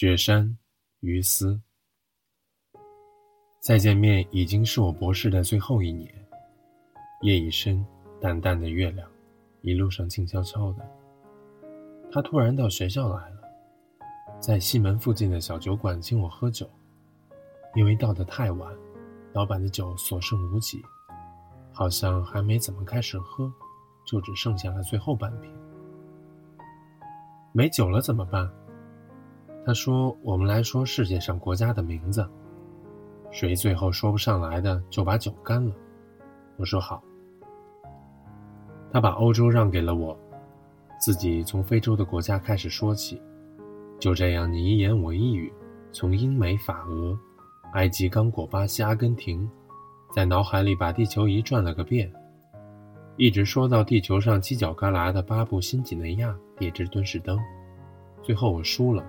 雪山，于斯。再见面已经是我博士的最后一年。夜已深，淡淡的月亮，一路上静悄悄的。他突然到学校来了，在西门附近的小酒馆请我喝酒，因为到的太晚，老板的酒所剩无几，好像还没怎么开始喝，就只剩下了最后半瓶。没酒了怎么办？他说：“我们来说世界上国家的名字，谁最后说不上来的就把酒干了。”我说好。他把欧洲让给了我，自己从非洲的国家开始说起，就这样你一言我一语，从英美法俄、埃及、刚果、巴西、阿根廷，在脑海里把地球仪转了个遍，一直说到地球上犄角旮旯的巴布新几内亚列支敦士登，最后我输了。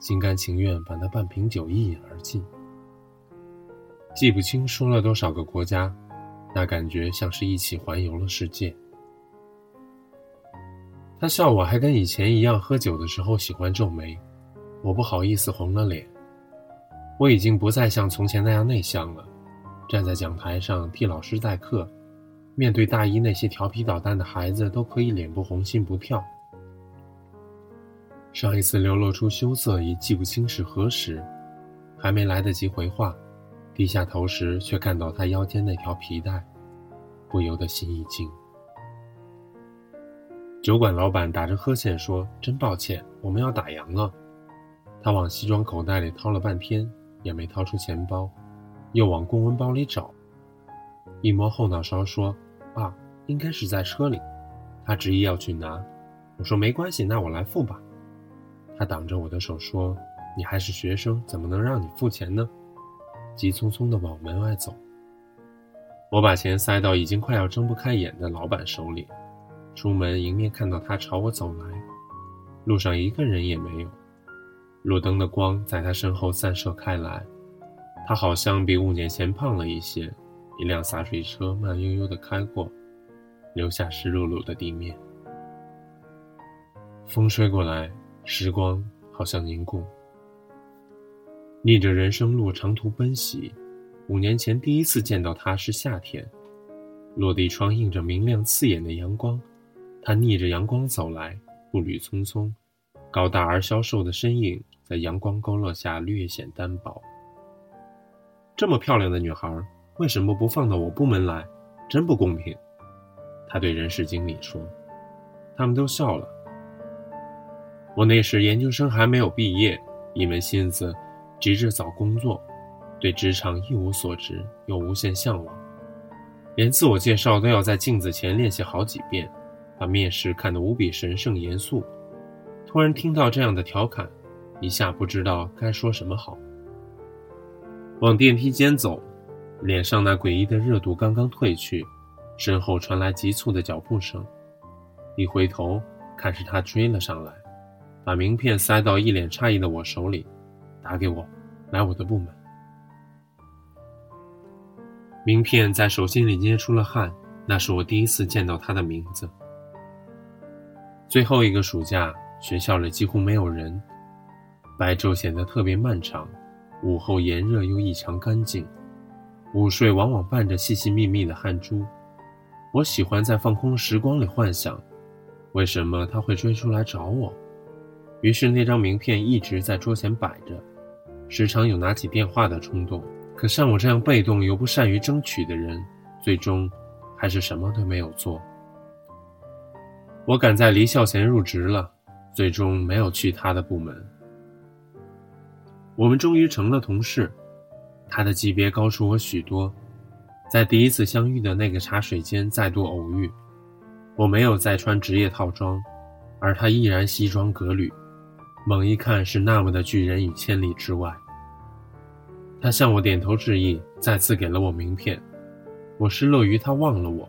心甘情愿把那半瓶酒一饮而尽，记不清说了多少个国家，那感觉像是一起环游了世界。他笑我还跟以前一样，喝酒的时候喜欢皱眉，我不好意思红了脸。我已经不再像从前那样内向了，站在讲台上替老师代课，面对大一那些调皮捣蛋的孩子，都可以脸不红心不跳。上一次流露出羞涩，已记不清是何时，还没来得及回话，低下头时却看到他腰间那条皮带，不由得心一惊。酒馆老板打着呵欠说：“真抱歉，我们要打烊了。”他往西装口袋里掏了半天，也没掏出钱包，又往公文包里找，一摸后脑勺说：“啊，应该是在车里。”他执意要去拿，我说：“没关系，那我来付吧。”他挡着我的手说：“你还是学生，怎么能让你付钱呢？”急匆匆地往门外走。我把钱塞到已经快要睁不开眼的老板手里，出门迎面看到他朝我走来，路上一个人也没有，路灯的光在他身后散射开来，他好像比五年前胖了一些。一辆洒水车慢悠悠地开过，留下湿漉漉的地面。风吹过来。时光好像凝固，逆着人生路长途奔袭。五年前第一次见到他是夏天，落地窗映着明亮刺眼的阳光，他逆着阳光走来，步履匆匆，高大而消瘦的身影在阳光勾勒下略显单薄。这么漂亮的女孩，为什么不放到我部门来？真不公平！他对人事经理说，他们都笑了。我那时研究生还没有毕业，一门心思急着找工作，对职场一无所知，又无限向往，连自我介绍都要在镜子前练习好几遍，把面试看得无比神圣严肃。突然听到这样的调侃，一下不知道该说什么好。往电梯间走，脸上那诡异的热度刚刚褪去，身后传来急促的脚步声，一回头看是他追了上来。把名片塞到一脸诧异的我手里，打给我，来我的部门。名片在手心里捏出了汗，那是我第一次见到他的名字。最后一个暑假，学校里几乎没有人，白昼显得特别漫长，午后炎热又异常干净，午睡往往伴着细细密密的汗珠。我喜欢在放空时光里幻想，为什么他会追出来找我。于是那张名片一直在桌前摆着，时常有拿起电话的冲动。可像我这样被动又不善于争取的人，最终还是什么都没有做。我赶在离校前入职了，最终没有去他的部门。我们终于成了同事，他的级别高出我许多。在第一次相遇的那个茶水间再度偶遇，我没有再穿职业套装，而他依然西装革履。猛一看是那么的拒人于千里之外。他向我点头致意，再次给了我名片。我失落于他忘了我，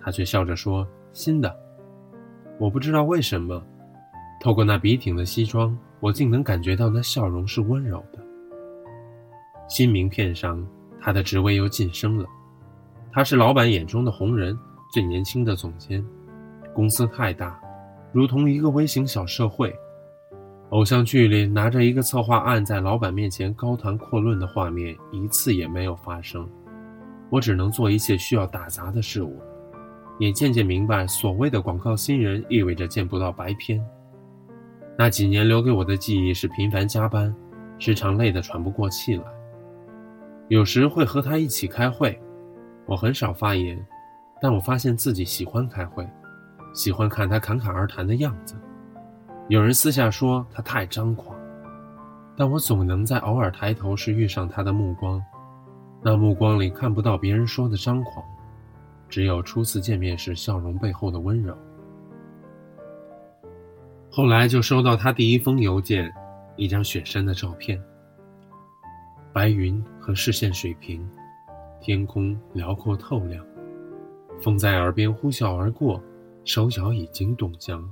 他却笑着说：“新的。”我不知道为什么，透过那笔挺的西装，我竟能感觉到那笑容是温柔的。新名片上，他的职位又晋升了，他是老板眼中的红人，最年轻的总监。公司太大，如同一个微型小社会。偶像剧里拿着一个策划案在老板面前高谈阔论的画面，一次也没有发生。我只能做一切需要打杂的事物，也渐渐明白，所谓的广告新人意味着见不到白片。那几年留给我的记忆是频繁加班，时常累得喘不过气来。有时会和他一起开会，我很少发言，但我发现自己喜欢开会，喜欢看他侃侃而谈的样子。有人私下说他太张狂，但我总能在偶尔抬头时遇上他的目光，那目光里看不到别人说的张狂，只有初次见面时笑容背后的温柔。后来就收到他第一封邮件，一张雪山的照片，白云和视线水平，天空辽阔透亮，风在耳边呼啸而过，手脚已经冻僵。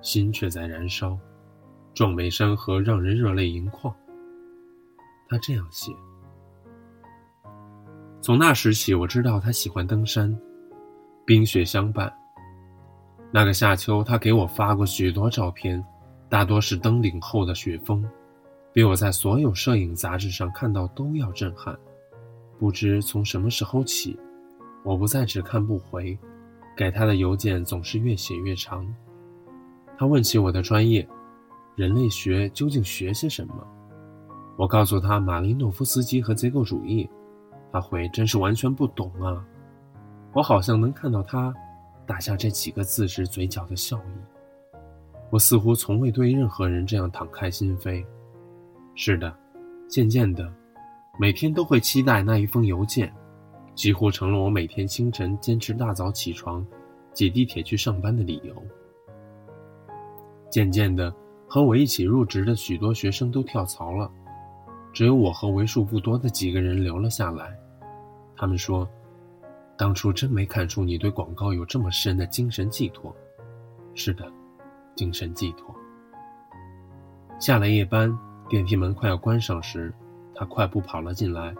心却在燃烧，壮美山河让人热泪盈眶。他这样写。从那时起，我知道他喜欢登山，冰雪相伴。那个夏秋，他给我发过许多照片，大多是登顶后的雪峰，比我在所有摄影杂志上看到都要震撼。不知从什么时候起，我不再只看不回，给他的邮件总是越写越长。他问起我的专业，人类学究竟学些什么？我告诉他马林诺夫斯基和结构主义。他回真是完全不懂啊！我好像能看到他打下这几个字时嘴角的笑意。我似乎从未对任何人这样敞开心扉。是的，渐渐的，每天都会期待那一封邮件，几乎成了我每天清晨坚持大早起床、挤地铁去上班的理由。渐渐的，和我一起入职的许多学生都跳槽了，只有我和为数不多的几个人留了下来。他们说：“当初真没看出你对广告有这么深的精神寄托。”是的，精神寄托。下了夜班，电梯门快要关上时，他快步跑了进来。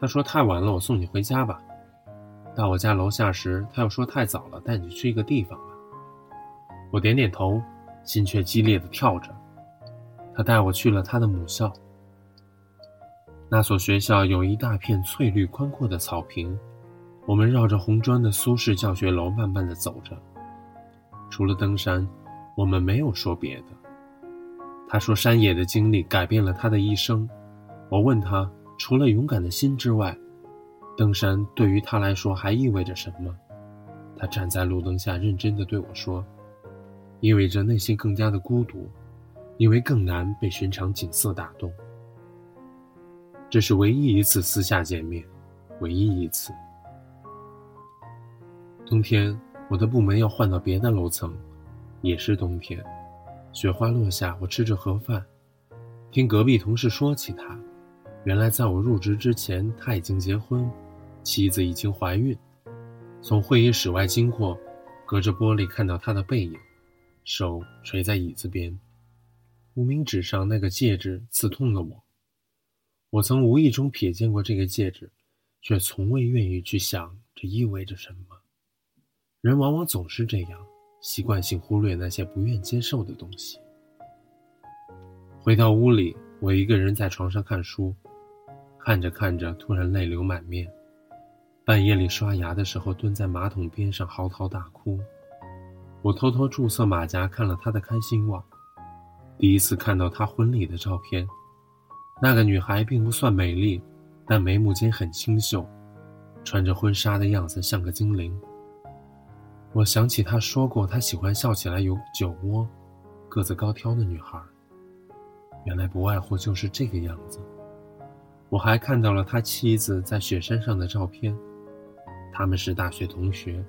他说：“太晚了，我送你回家吧。”到我家楼下时，他又说：“太早了，带你去一个地方吧。”我点点头。心却激烈的跳着。他带我去了他的母校。那所学校有一大片翠绿宽阔的草坪，我们绕着红砖的苏式教学楼慢慢的走着。除了登山，我们没有说别的。他说山野的经历改变了他的一生。我问他，除了勇敢的心之外，登山对于他来说还意味着什么？他站在路灯下，认真的对我说。意味着内心更加的孤独，因为更难被寻常景色打动。这是唯一一次私下见面，唯一一次。冬天，我的部门要换到别的楼层，也是冬天。雪花落下，我吃着盒饭，听隔壁同事说起他。原来在我入职之前，他已经结婚，妻子已经怀孕。从会议室外经过，隔着玻璃看到他的背影。手垂在椅子边，无名指上那个戒指刺痛了我。我曾无意中瞥见过这个戒指，却从未愿意去想这意味着什么。人往往总是这样，习惯性忽略那些不愿接受的东西。回到屋里，我一个人在床上看书，看着看着，突然泪流满面。半夜里刷牙的时候，蹲在马桶边上嚎啕大哭。我偷偷注册马甲，看了他的开心网，第一次看到他婚礼的照片。那个女孩并不算美丽，但眉目间很清秀，穿着婚纱的样子像个精灵。我想起他说过，他喜欢笑起来有酒窝、个子高挑的女孩。原来不外乎就是这个样子。我还看到了他妻子在雪山上的照片，他们是大学同学。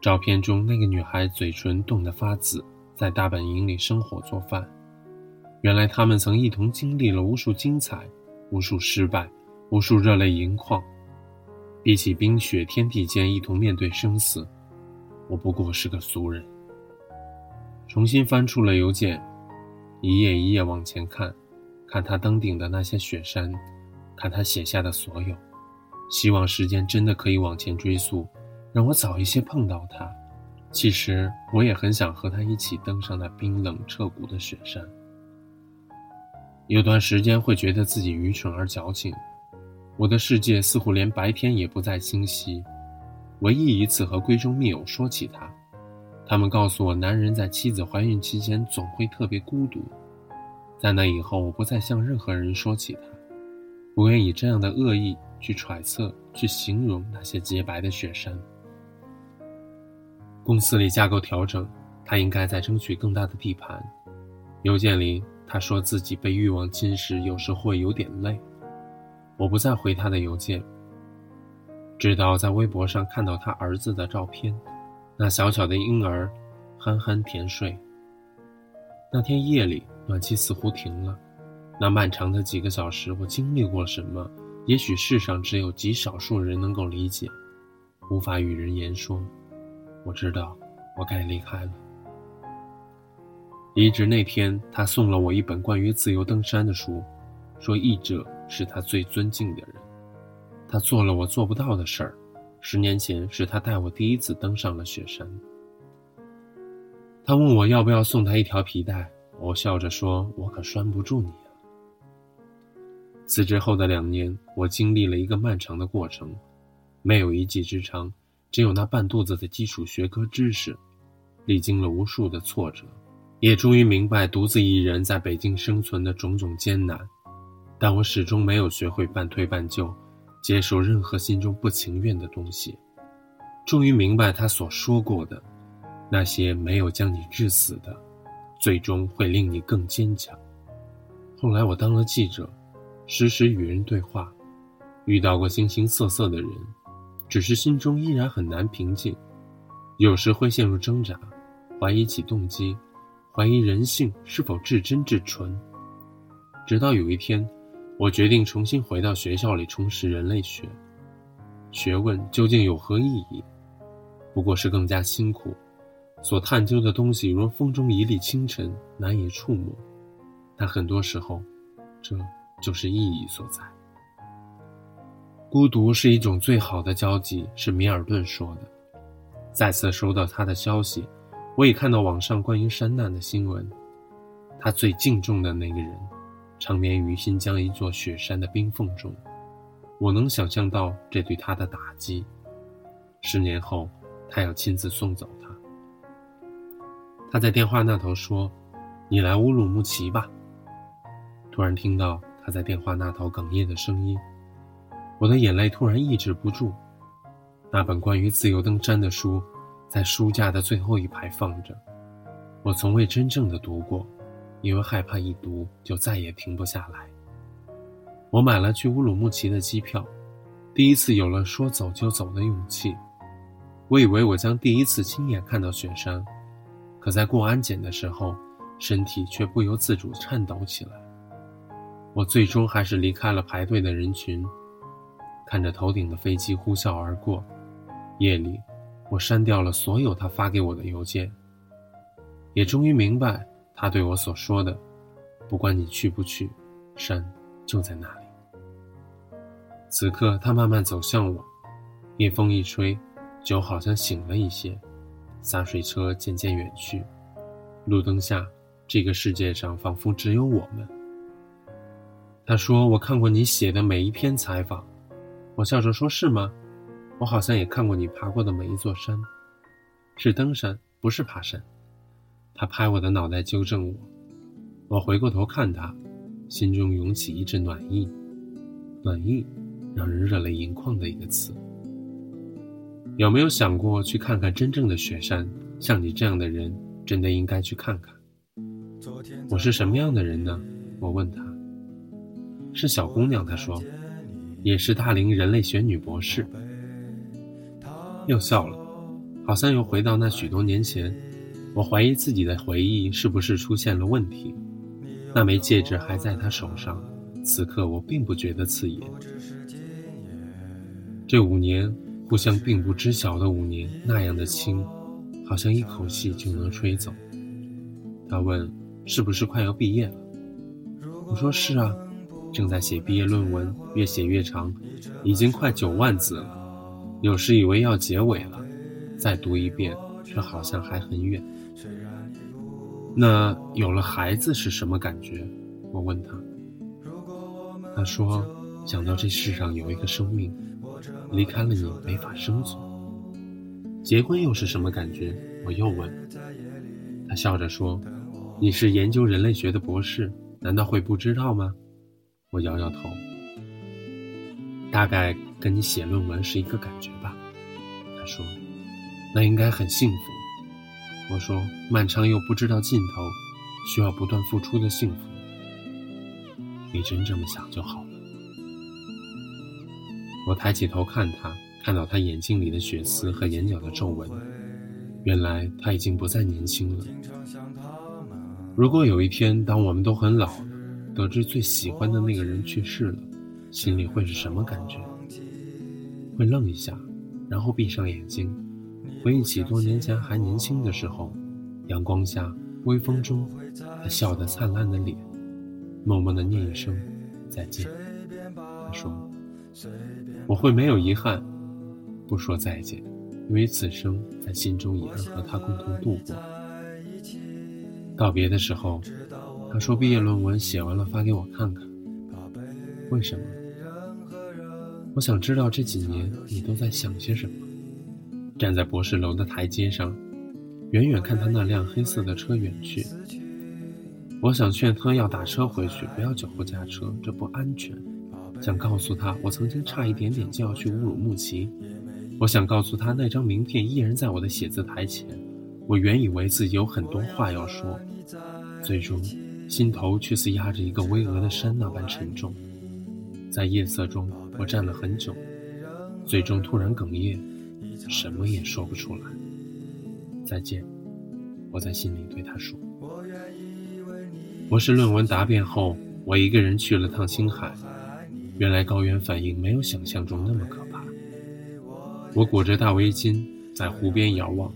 照片中那个女孩嘴唇冻得发紫，在大本营里生火做饭。原来他们曾一同经历了无数精彩、无数失败、无数热泪盈眶。比起冰雪天地间一同面对生死，我不过是个俗人。重新翻出了邮件，一页一页往前看，看他登顶的那些雪山，看他写下的所有，希望时间真的可以往前追溯。让我早一些碰到他。其实我也很想和他一起登上那冰冷彻骨的雪山。有段时间会觉得自己愚蠢而矫情，我的世界似乎连白天也不再清晰。唯一一次和闺中密友说起他，他们告诉我，男人在妻子怀孕期间总会特别孤独。在那以后，我不再向任何人说起他，不愿以这样的恶意去揣测、去形容那些洁白的雪山。公司里架构调整，他应该在争取更大的地盘。邮件里他说自己被欲望侵蚀，有时会有点累。我不再回他的邮件，直到在微博上看到他儿子的照片，那小小的婴儿憨憨甜睡。那天夜里。暖气似乎停了，那漫长的几个小时，我经历过什么？也许世上只有极少数人能够理解，无法与人言说。我知道，我该离开了。离职那天，他送了我一本关于自由登山的书，说译者是他最尊敬的人。他做了我做不到的事儿。十年前是他带我第一次登上了雪山。他问我要不要送他一条皮带。我笑着说：“我可拴不住你啊。”辞职后的两年，我经历了一个漫长的过程，没有一技之长，只有那半肚子的基础学科知识，历经了无数的挫折，也终于明白独自一人在北京生存的种种艰难。但我始终没有学会半推半就，接受任何心中不情愿的东西。终于明白他所说过的，那些没有将你致死的。最终会令你更坚强。后来我当了记者，时时与人对话，遇到过形形色色的人，只是心中依然很难平静，有时会陷入挣扎，怀疑起动机，怀疑人性是否至真至纯。直到有一天，我决定重新回到学校里充实人类学。学问究竟有何意义？不过是更加辛苦。所探究的东西，如风中一粒清晨，难以触摸。但很多时候，这就是意义所在。孤独是一种最好的交际，是米尔顿说的。再次收到他的消息，我已看到网上关于山难的新闻。他最敬重的那个人，长眠于新疆一座雪山的冰缝中。我能想象到这对他的打击。十年后，他要亲自送走。他在电话那头说：“你来乌鲁木齐吧。”突然听到他在电话那头哽咽的声音，我的眼泪突然抑制不住。那本关于自由登山的书，在书架的最后一排放着。我从未真正的读过，因为害怕一读就再也停不下来。我买了去乌鲁木齐的机票，第一次有了说走就走的勇气。我以为我将第一次亲眼看到雪山。可在过安检的时候，身体却不由自主颤抖起来。我最终还是离开了排队的人群，看着头顶的飞机呼啸而过。夜里，我删掉了所有他发给我的邮件，也终于明白他对我所说的：“不管你去不去，山就在那里。”此刻，他慢慢走向我，夜风一吹，酒好像醒了一些。洒水车渐渐远去，路灯下，这个世界上仿佛只有我们。他说：“我看过你写的每一篇采访。”我笑着说：“是吗？我好像也看过你爬过的每一座山，是登山，不是爬山。”他拍我的脑袋纠正我。我回过头看他，心中涌起一阵暖意。暖意，让人热泪盈眶的一个词。有没有想过去看看真正的雪山？像你这样的人，真的应该去看看。我是什么样的人呢？我问他。是小姑娘，她说，也是大龄人类学女博士。又笑了，好像又回到那许多年前。我怀疑自己的回忆是不是出现了问题。那枚戒指还在她手上，此刻我并不觉得刺眼。这五年。互相并不知晓的五年，那样的轻，好像一口气就能吹走。他问：“是不是快要毕业了？”我说：“是啊，正在写毕业论文，越写越长，已经快九万字了。有时以为要结尾了，再读一遍，却好像还很远。”那有了孩子是什么感觉？我问他。他说：“想到这世上有一个生命，离开了你没法生存。结婚又是什么感觉？”我又问。他笑着说：“你是研究人类学的博士，难道会不知道吗？”我摇摇头。大概跟你写论文是一个感觉吧。他说：“那应该很幸福。”我说：“漫长又不知道尽头，需要不断付出的幸福。”你真这么想就好了。我抬起头看他，看到他眼睛里的血丝和眼角的皱纹。原来他已经不再年轻了。如果有一天，当我们都很老，得知最喜欢的那个人去世了，心里会是什么感觉？会愣一下，然后闭上眼睛，回忆起多年前还年轻的时候，阳光下、微风中，他笑得灿烂的脸。默默地念一声再见。他说：“我会没有遗憾，不说再见，因为此生在心中已然和他共同度过。”道别的时候，他说：“毕业论文写完了，发给我看看。”为什么？我想知道这几年你都在想些什么。站在博士楼的台阶上，远远看他那辆黑色的车远去。我想劝他要打车回去，不要酒后驾车，这不安全。想告诉他，我曾经差一点点就要去乌鲁木齐。我想告诉他，那张名片依然在我的写字台前。我原以为自己有很多话要说，最终，心头却似压着一个巍峨的山那般沉重。在夜色中，我站了很久，最终突然哽咽，什么也说不出来。再见，我在心里对他说。博士论文答辩后，我一个人去了趟青海。原来高原反应没有想象中那么可怕。我裹着大围巾在湖边遥望，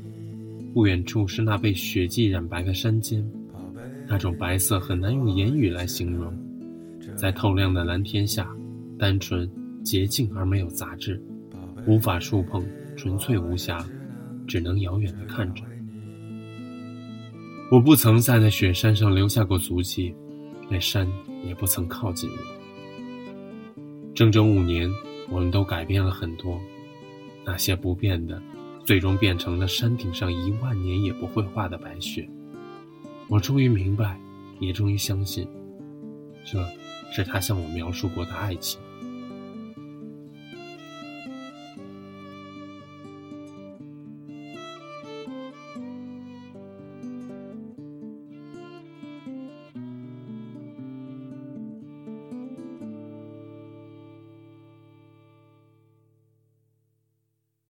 不远处是那被雪迹染白的山尖，那种白色很难用言语来形容。在透亮的蓝天下，单纯、洁净而没有杂质，无法触碰，纯粹无瑕，只能遥远地看着。我不曾在那雪山上留下过足迹，那山也不曾靠近我。整整五年，我们都改变了很多，那些不变的，最终变成了山顶上一万年也不会化的白雪。我终于明白，也终于相信，这是他向我描述过的爱情。